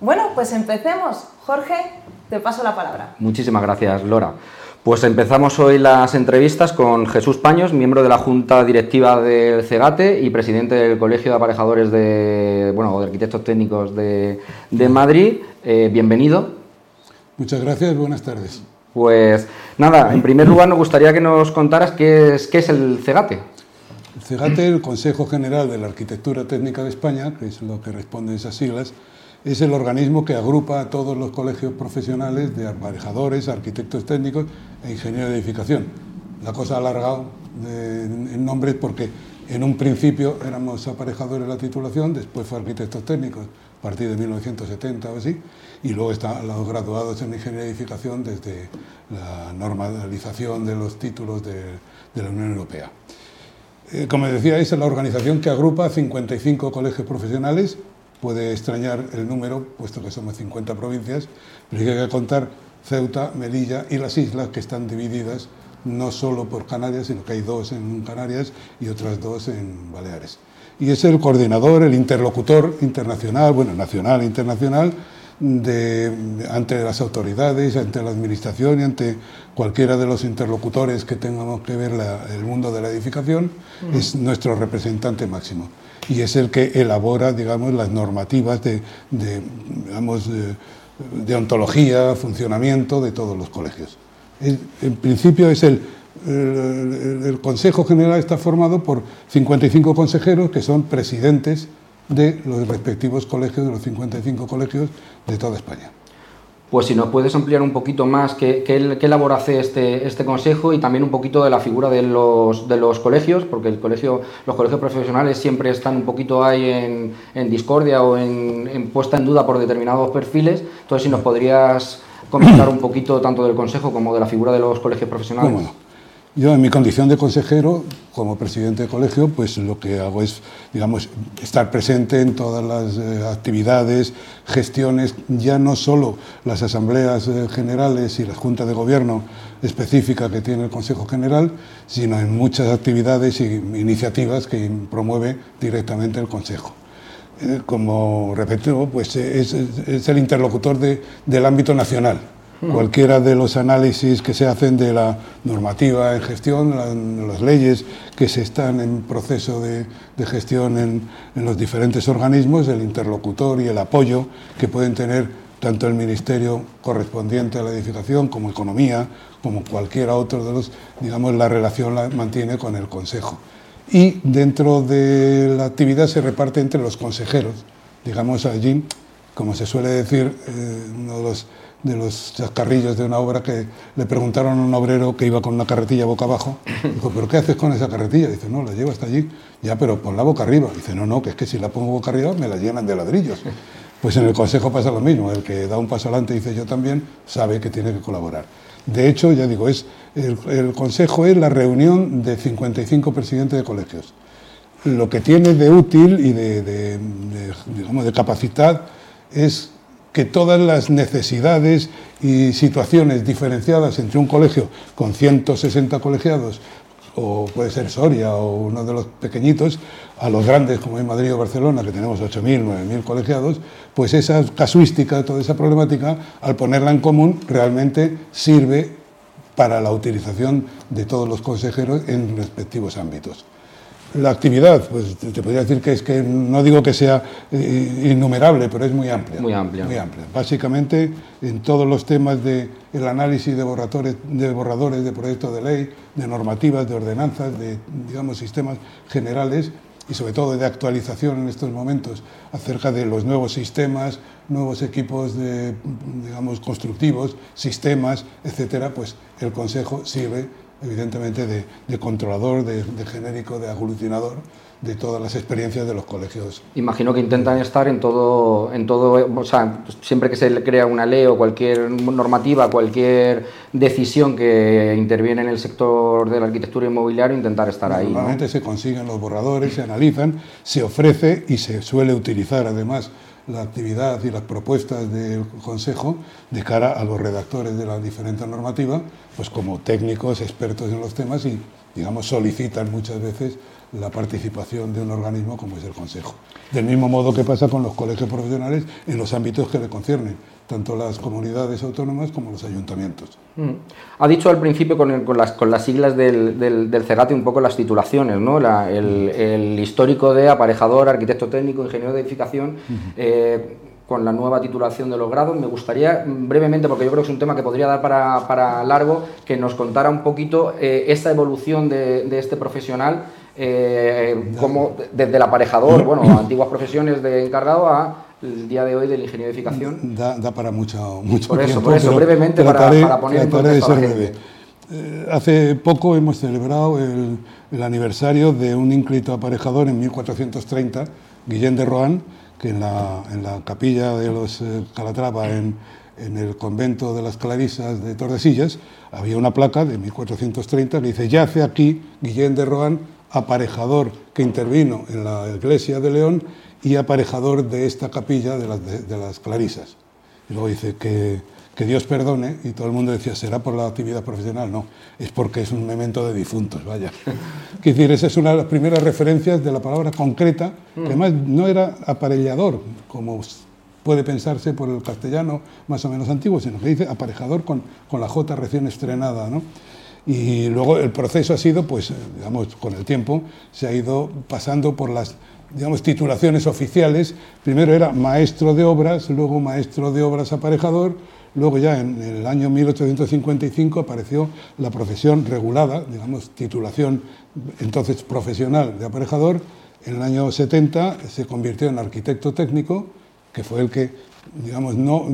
Bueno, pues empecemos. Jorge, te paso la palabra. Muchísimas gracias, Lora. Pues empezamos hoy las entrevistas con Jesús Paños, miembro de la Junta Directiva del CEGATE y presidente del Colegio de Aparejadores de, bueno, de Arquitectos Técnicos de, Madrid. Eh, bienvenido. Muchas gracias, buenas tardes. Pues nada, en primer lugar nos gustaría que nos contaras qué es, qué es el CEGATE. El CEGATE, el Consejo General de la Arquitectura Técnica de España, que es lo que responde a esas siglas, es el organismo que agrupa a todos los colegios profesionales de aparejadores, arquitectos técnicos e ingenieros de edificación. La cosa ha alargado en nombres porque en un principio éramos aparejadores de la titulación, después fue arquitectos técnicos a partir de 1970 o así, y luego están los graduados en ingeniería de edificación desde la normalización de los títulos de, de la Unión Europea. Eh, como decía, es la organización que agrupa 55 colegios profesionales puede extrañar el número, puesto que somos 50 provincias, pero hay que contar Ceuta, Melilla y las islas que están divididas no solo por Canarias, sino que hay dos en Canarias y otras dos en Baleares. Y es el coordinador, el interlocutor internacional, bueno, nacional e internacional, de, ante las autoridades, ante la administración y ante cualquiera de los interlocutores que tengamos que ver el mundo de la edificación, es nuestro representante máximo y es el que elabora, digamos, las normativas de, digamos, de, ontología, funcionamiento de todos los colegios. en principio es el, el, Consejo General está formado por 55 consejeros que son presidentes de los respectivos colegios, de los 55 colegios de toda España. Pues si nos puedes ampliar un poquito más qué, qué, labor hace este, este consejo y también un poquito de la figura de los, de los colegios, porque el colegio, los colegios profesionales siempre están un poquito ahí en, en discordia o en, puesta en duda por determinados perfiles. Entonces, si nos podrías comentar un poquito tanto del consejo como de la figura de los colegios profesionales. Yo, en mi condición de consejero, como presidente de colegio, pues lo que hago es, digamos, estar presente en todas las eh, actividades, gestiones, ya no solo las asambleas eh, generales y las juntas de gobierno específicas que tiene el Consejo General, sino en muchas actividades e iniciativas que promueve directamente el Consejo. Eh, como repito, pues es, es el interlocutor de, del ámbito nacional Cualquiera de los análisis que se hacen de la normativa en gestión, las leyes que se están en proceso de, gestión en, los diferentes organismos, el interlocutor y el apoyo que pueden tener tanto el ministerio correspondiente a la edificación como Economía, como cualquiera otro de los, digamos, la relación la mantiene con el Consejo. Y dentro de la actividad se reparte entre los consejeros. Digamos allí, como se suele decir, eh, uno de los de los chascarrillos de una obra que le preguntaron a un obrero que iba con una carretilla boca abajo, dijo, ¿pero qué haces con esa carretilla? Dice, no, la llevo hasta allí, ya, pero pon la boca arriba. Dice, no, no, que es que si la pongo boca arriba me la llenan de ladrillos. Pues en el Consejo pasa lo mismo, el que da un paso adelante dice yo también, sabe que tiene que colaborar. De hecho, ya digo, es, el, Consejo es la reunión de 55 presidentes de colegios. Lo que tiene de útil y de, de capacidad es que todas las necesidades y situaciones diferenciadas entre un colegio con 160 colegiados, o puede ser Soria o uno de los pequeñitos, a los grandes como en Madrid o Barcelona, que tenemos 8.000, 9.000 colegiados, pues esa casuística, toda esa problemática, al ponerla en común, realmente sirve para la utilización de todos los consejeros en respectivos ámbitos. La actividad, pues te podría decir que es que no digo que sea eh, innumerable, pero es muy amplia. Muy amplia. Muy amplia. Básicamente en todos los temas del el análisis de, borradores, de borradores de proyectos de ley, de normativas, de ordenanzas, de digamos sistemas generales y sobre todo de actualización en estos momentos acerca de los nuevos sistemas, nuevos equipos de, digamos, constructivos, sistemas, etcétera, pues el Consejo sirve evidentemente de, controlador, de, genérico, de aglutinador de todas las experiencias de los colegios. Imagino que intentan estar en todo, en todo, o sea, siempre que se crea una ley o cualquier normativa, cualquier decisión que interviene en el sector de la arquitectura inmobiliaria, intentar estar ahí. Normalmente se consiguen los borradores, se analizan, se ofrece y se suele utilizar además la actividad y las propuestas del Consejo de cara a los redactores de la diferente normativa, pues como técnicos, expertos en los temas y, digamos, solicitan muchas veces la participación de un organismo como es el Consejo. Del mismo modo que pasa con los colegios profesionales en los ámbitos que le conciernen, tanto las comunidades autónomas como los ayuntamientos. Mm. Ha dicho al principio con, las, con las, siglas del, del, CEGATE un poco las titulaciones, ¿no? el, histórico de aparejador, arquitecto técnico, ingeniero de edificación con la nueva titulación de los grados. Me gustaría brevemente, porque yo creo que es un tema que podría dar para, largo, que nos contara un poquito eh, esta evolución de, este profesional, eh, como desde el aparejador, bueno, antiguas profesiones de encargado a el día de hoy de la ingeniería de edificación. Da, para mucho, mucho por eso, por eso, brevemente para, poner en contexto eh, hace poco hemos celebrado el, el, aniversario de un ínclito aparejador en 1430, Guillén de Rohan, que en la, en la capilla de los eh, Calatrava, en, en, el convento de las Clarisas de Tordesillas, había una placa de 1430 que dice, yace aquí Guillén de Rohan, aparejador que intervino en la iglesia de León y aparejador de esta capilla de las, de, de las Clarisas. Y luego dice que que Dios perdone, y todo el mundo decía, será por la actividad profesional, no, es porque es un memento de difuntos, vaya. Quiero decir, esa es una de las primeras referencias de la palabra concreta, que además no era aparellador, como puede pensarse por el castellano más o menos antiguo, sino que dice aparejador con, con la J recién estrenada, ¿no? Y luego el proceso ha sido, pues, digamos, con el tiempo, se ha ido pasando por las digamos, titulaciones oficiales. Primero era maestro de obras, luego maestro de obras aparejador, Luego ya en el año 1855 apareció la profesión regulada, digamos, titulación entonces profesional de aparejador. En el año 70 se convirtió en arquitecto técnico, que fue el que digamos, no,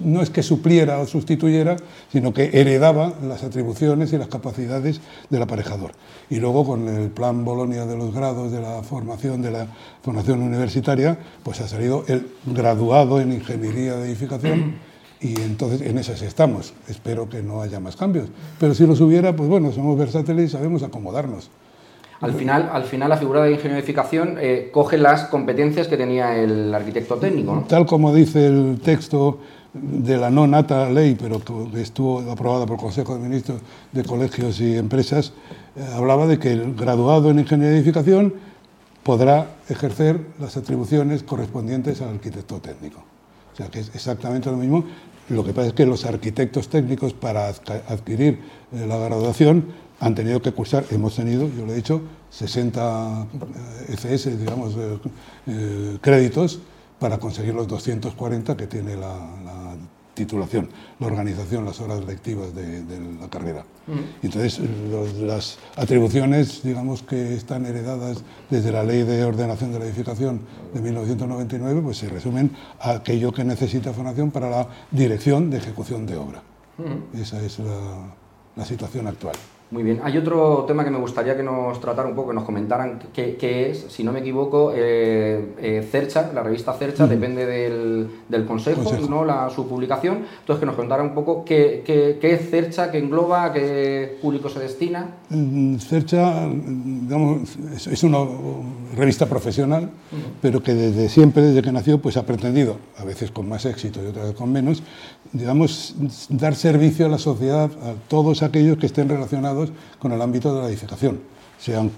no, es que supliera o sustituyera, sino que heredaba las atribuciones y las capacidades del aparejador. Y luego con el plan Bolonia de los grados de la formación de la formación universitaria, pues ha salido el graduado en ingeniería de edificación y entonces en esas estamos. Espero que no haya más cambios. Pero si los hubiera, pues bueno, somos versátiles y sabemos acomodarnos. Al final, al final la figura de ingeniero de edificación eh, coge las competencias que tenía el arquitecto técnico. Tal como dice el texto de la no nata ley, pero que estuvo aprobada por el Consejo de Ministros de Colegios y Empresas, eh, hablaba de que el graduado en ingeniería de edificación podrá ejercer las atribuciones correspondientes al arquitecto técnico. O sea que es exactamente lo mismo. Lo que pasa es que los arquitectos técnicos para adquirir eh, la graduación han tenido que cursar, hemos tenido, yo lo he dicho, 60 ECS, eh, digamos, eh, eh, créditos para conseguir los 240 que tiene la, titulación, la organización, las horas lectivas de, la carrera. Mm. Entonces, las atribuciones, digamos, que están heredadas desde la Ley de Ordenación de la Edificación de 1999, pues se resumen a aquello que necesita formación para la dirección de ejecución de obra. Mm. Esa es la situación actual. Muy bien. Hay otro tema que me gustaría que nos tratara un poco, que nos comentaran qué, es, si no me equivoco, eh, eh, Cercha, la revista Cercha, depende del, consejo, ¿no? La, su publicación. Entonces, que nos contara un poco qué, es Cercha, qué engloba, a qué público se destina. Mm, Cercha, digamos, es una revista profesional, pero que desde siempre, desde que nació, pues ha pretendido, a veces con más éxito y otras veces con menos, digamos, dar servicio a la sociedad, a todos aquellos que estén relacionados con el ámbito de la edificación, sean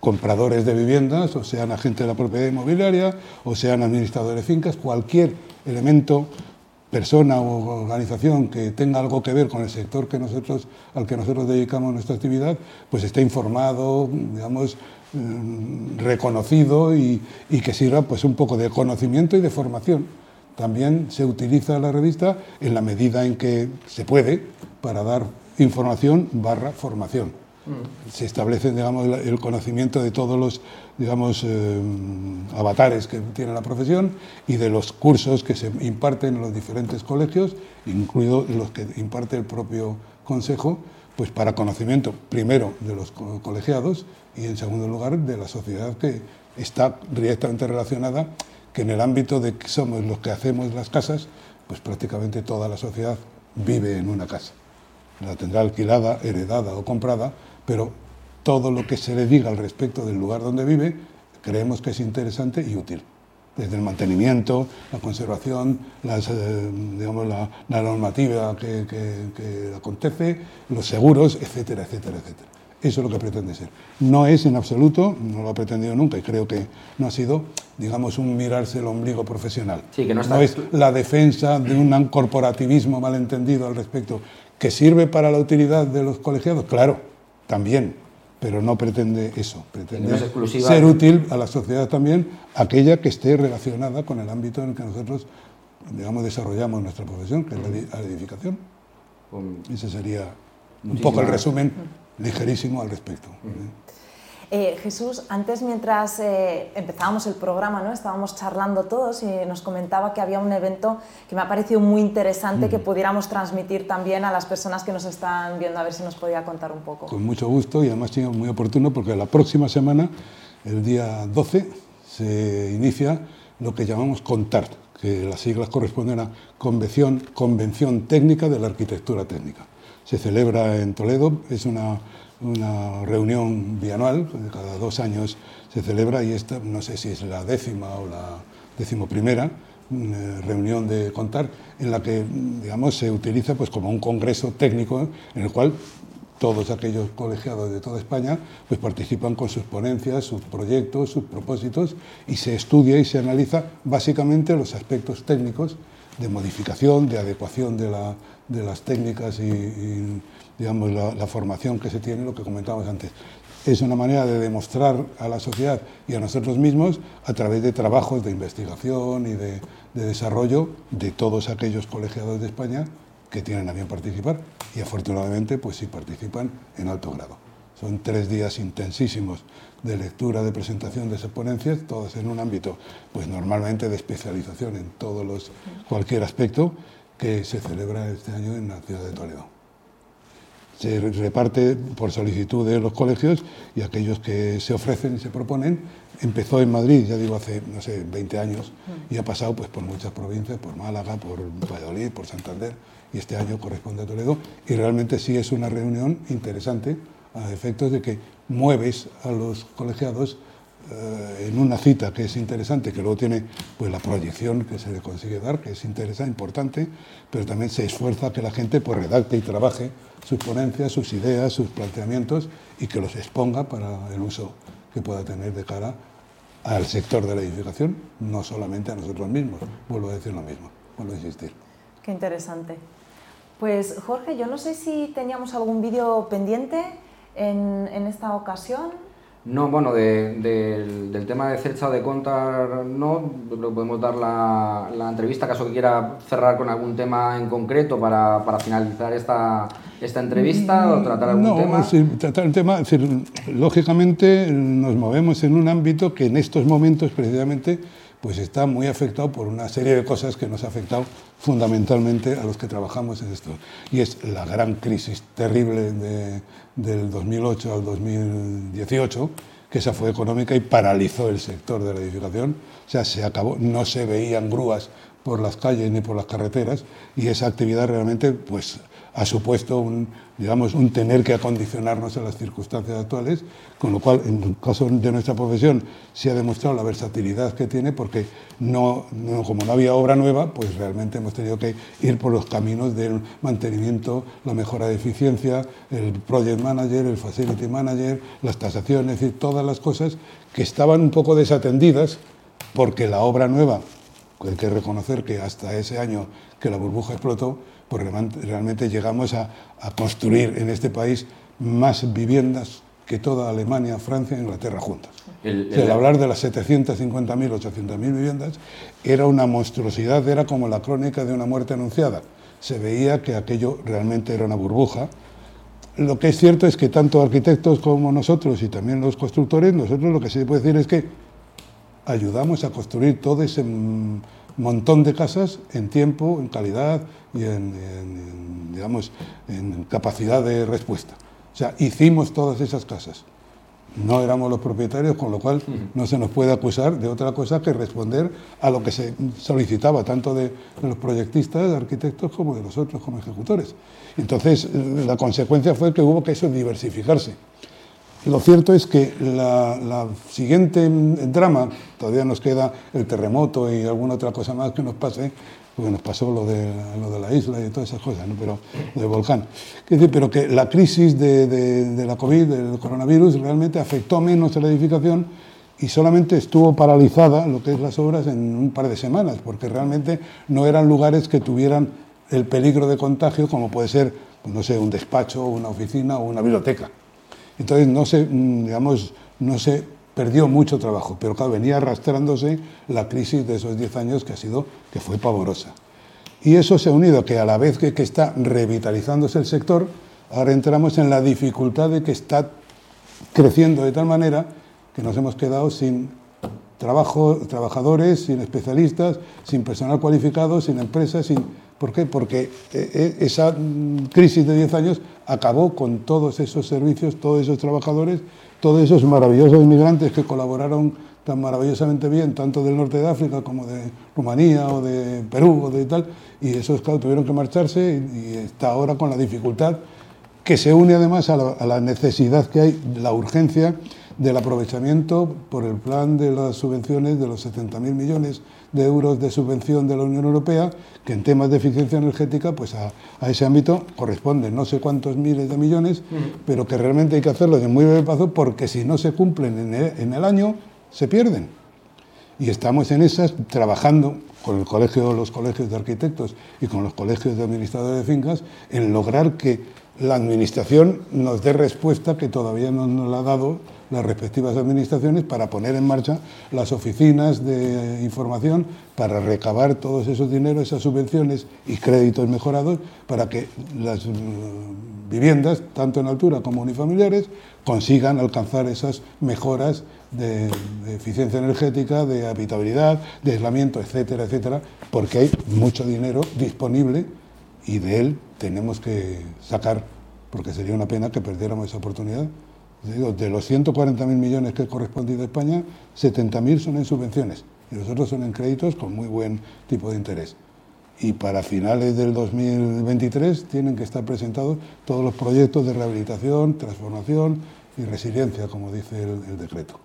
compradores de viviendas, o sean agentes de la propiedad inmobiliaria, o sean administradores de fincas, cualquier elemento, persona o organización que tenga algo que ver con el sector que nosotros, al que nosotros dedicamos nuestra actividad, pues esté informado, digamos, mm, reconocido y, y que sirva pues un poco de conocimiento y de formación. También se utiliza la revista en la medida en que se puede para dar información barra formación. Mm. Se establece digamos, el conocimiento de todos los digamos, eh, avatares que tiene la profesión y de los cursos que se imparten en los diferentes colegios, incluidos los que imparte el propio Consejo, pues para conocimiento primero de los colegiados y en segundo lugar de la sociedad que está directamente relacionada que en el ámbito de que somos los que hacemos las casas, pues prácticamente toda la sociedad vive en una casa. La tendrá alquilada, heredada o comprada, pero todo lo que se le diga al respecto del lugar donde vive, creemos que es interesante y útil. desde el mantenimiento, la conservación, las, eh, digamos, la, la normativa que, que, que acontece, los seguros, etcétera, etcétera, etcétera. Eso es lo que pretende ser. No es en absoluto, no lo ha pretendido nunca y creo que no ha sido, digamos, un mirarse el ombligo profesional. Sí, que no, está... no es la defensa de un corporativismo malentendido al respecto, que sirve para la utilidad de los colegiados, claro, también, pero no pretende eso, pretende ser útil a la sociedad también, aquella que esté relacionada con el ámbito en el que nosotros, digamos, desarrollamos nuestra profesión, que es la la edificación. Ese sería un poco el resumen ligerísimo al respecto. Eh, Jesús, antes mientras eh, empezábamos el programa, ¿no? estábamos charlando todos y nos comentaba que había un evento que me ha parecido muy interesante que pudiéramos transmitir también a las personas que nos están viendo, a ver si nos podía contar un poco. Con mucho gusto y además sido muy oportuno porque la próxima semana, el día 12, se inicia lo que llamamos CONTART, que las siglas corresponden a Convención, Convención Técnica de la Arquitectura Técnica. Se celebra en Toledo, es una, reunión bianual, cada dos años se celebra y esta no sé si es la décima o la decimoprimera eh, reunión de contar en la que mm, digamos se utiliza pues como un congreso técnico en el cual todos aquellos colegiados de toda España pues participan con sus ponencias, sus proyectos, sus propósitos y se estudia y se analiza básicamente los aspectos técnicos de modificación, de adecuación de, la- de las técnicas y, digamos la, la formación que se tiene, lo que comentábamos antes. Es una manera de demostrar a la sociedad y a nosotros mismos a través de trabajos de investigación y de, de desarrollo de todos aquellos colegiados de España que tienen a bien participar y afortunadamente pues sí participan en alto grado. Son tres días intensísimos de lectura, de presentación de esas ponencias, todas en un ámbito pues normalmente de especialización en todos los cualquier aspecto que se celebra este año en la ciudad de Toledo. Se re- reparte por solicitud de los colegios y aquellos que se ofrecen y se proponen. Empezó en Madrid, ya digo, hace, no sé, 20 años y ha pasado pues, por muchas provincias, por Málaga, por Valladolid, por Santander y este año corresponde a Toledo. Y realmente sí es una reunión interesante a efectos de que mueves a los colegiados eh, en una cita que es interesante, que luego tiene pues, la proyección que se le consigue dar, que es interesante, importante, pero también se esfuerza que la gente pues, redacte y trabaje sus ponencias, sus ideas, sus planteamientos y que los exponga para el uso que pueda tener de cara al sector de la edificación, no solamente a nosotros mismos. Vuelvo a decir lo mismo, vuelvo a insistir. Qué interesante. Pues Jorge, yo no sé si teníamos algún vídeo pendiente en, en esta ocasión. No, bueno, de- del- del tema de Cercha o de Contar, no, que podemos dar la, la entrevista, caso que quiera cerrar con algún tema en concreto para, para finalizar esta, esta entrevista o tratar algún no, tema. sí, tratar el tema, es decir, lógicamente nos movemos en un ámbito que en estos momentos precisamente pues está muy afectado por una serie de cosas que nos ha afectado fundamentalmente a los que trabajamos en esto. Y es la gran crisis terrible de- del 2008 al 2018, que esa fue económica y paralizó el sector de la edificación. O sea, se acabó, no se veían grúas por las calles ni por las carreteras y esa actividad realmente pues ha supuesto un, digamos, un tener que acondicionarnos a las circunstancias actuales, con lo cual, en el caso de nuestra profesión, se ha demostrado la versatilidad que tiene, porque no, como no había obra nueva, pues realmente hemos tenido que ir por los caminos del mantenimiento, la mejora de eficiencia, el project manager, el facility manager, las tasaciones, es decir, todas las cosas que estaban un poco desatendidas, porque la obra nueva hay que reconocer que hasta ese año que la burbuja explotó, pues realmente- llegamos a, a construir en este país más viviendas que toda Alemania, Francia e Inglaterra juntas. El- O sea, el el- hablar de las 750.000, 800.000 viviendas era una monstruosidad, era como la crónica de una muerte anunciada. Se veía que aquello realmente era una burbuja. Lo que es cierto es que tanto arquitectos como nosotros y también los constructores, nosotros lo que se puede decir es que ayudamos a construir todo ese mm, montón de casas en tiempo, en calidad y en, digamos, en capacidad de respuesta. O sea, hicimos todas esas casas. No éramos los propietarios, con lo cual no se nos puede acusar de otra cosa que responder a lo que se solicitaba, tanto de, los proyectistas, de arquitectos, como de nosotros como ejecutores. Entonces, la consecuencia fue que hubo que eso diversificarse. Lo cierto es que la, siguiente drama, todavía nos queda el terremoto y alguna otra cosa más que nos pase, porque nos pasó lo de, lo de la isla y todas esas cosas, ¿no? pero del volcán. pero que la crisis de, la COVID, del coronavirus, realmente afectó menos a la edificación y solamente estuvo paralizada lo que es las obras en un par de semanas, porque realmente no eran lugares que tuvieran el peligro de contagio como puede ser, pues no sé, un despacho, una oficina o una biblioteca. Entonces no se, mm, digamos, no se perdió mucho trabajo, pero claro, venía arrastrándose la crisis de esos 10 años que ha sido, que fue pavorosa. Y eso se ha unido que a la vez que, que está revitalizándose el sector, ahora entramos en la dificultad de que está creciendo de tal manera que nos hemos quedado sin trabajo, trabajadores, sin especialistas, sin personal cualificado, sin empresas, sin... ¿Por qué? Porque eh, eh, esa mm, crisis de 10 años acabó con todos esos servicios, todos esos trabajadores, todos esos maravillosos inmigrantes que colaboraron tan maravillosamente bien, tanto del norte de África como de Rumanía o de Perú o de tal, y esos claro, tuvieron que marcharse y, está ahora con la dificultad que se une además a la, a la necesidad que hay, la urgencia del aprovechamiento por el plan de las subvenciones de los 70.000 millones de euros de subvención de la Unión Europea, que en temas de eficiencia energética, pues a, a ese ámbito corresponden no sé cuántos miles de millones, pero que realmente hay que hacerlo de muy breve plazo porque si no se cumplen en el, en el año, se pierden. Y estamos en esas trabajando con el colegio, los colegios de arquitectos y con los colegios de administradores de fincas en lograr que la administración nos dé respuesta que todavía no nos la ha dado las respectivas administraciones para poner en marcha las oficinas de información para recabar todos esos dineros, esas subvenciones y créditos mejorados para que las mm, viviendas, tanto en altura como unifamiliares, consigan alcanzar esas mejoras de, de, eficiencia energética, de habitabilidad, de aislamiento, etcétera, etcétera, porque hay mucho dinero disponible y de él tenemos que sacar, porque sería una pena que perdiéramos esa oportunidad. Digo, de los 140.000 millones que ha correspondido a España, 70.000 son en subvenciones y los otros son en créditos con muy buen tipo de interés. Y para finales del 2023 tienen que estar presentados todos los proyectos de rehabilitación, transformación y resiliencia, como dice el, el decreto.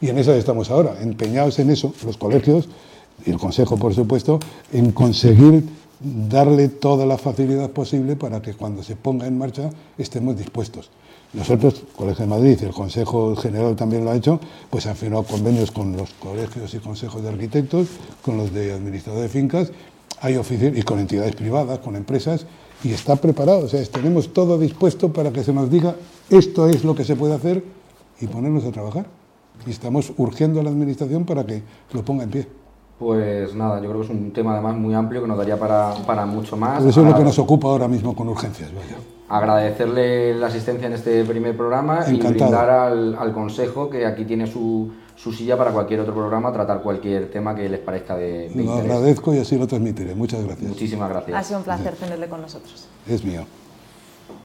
Y en eso estamos ahora, empeñados en eso, los colegios y el Consejo, por supuesto, en conseguir darle toda la facilidad posible para que cuando se ponga en marcha estemos dispuestos. Nosotros, Colegio de Madrid el Consejo General también lo ha hecho, pues han firmado convenios con los colegios y consejos de arquitectos, con los de administradores de fincas, hay oficios y con entidades privadas, con empresas, y está preparado. O sea, tenemos todo dispuesto para que se nos diga esto es lo que se puede hacer y ponernos a trabajar. Y estamos urgiendo a la Administración para que lo ponga en pie. Pues nada, yo creo que es un tema además muy amplio que nos daría para, para mucho más. Pero eso es lo que nos ocupa ahora mismo con urgencias. Vaya. Agradecerle la asistencia en este primer programa Encantado. y brindar al, al, Consejo que aquí tiene su, su, silla para cualquier otro programa, tratar cualquier tema que les parezca de, de Lo interés. agradezco y así lo transmitiré. Muchas gracias. Muchísimas gracias. Ha sido un placer tenerle con nosotros. Es mío.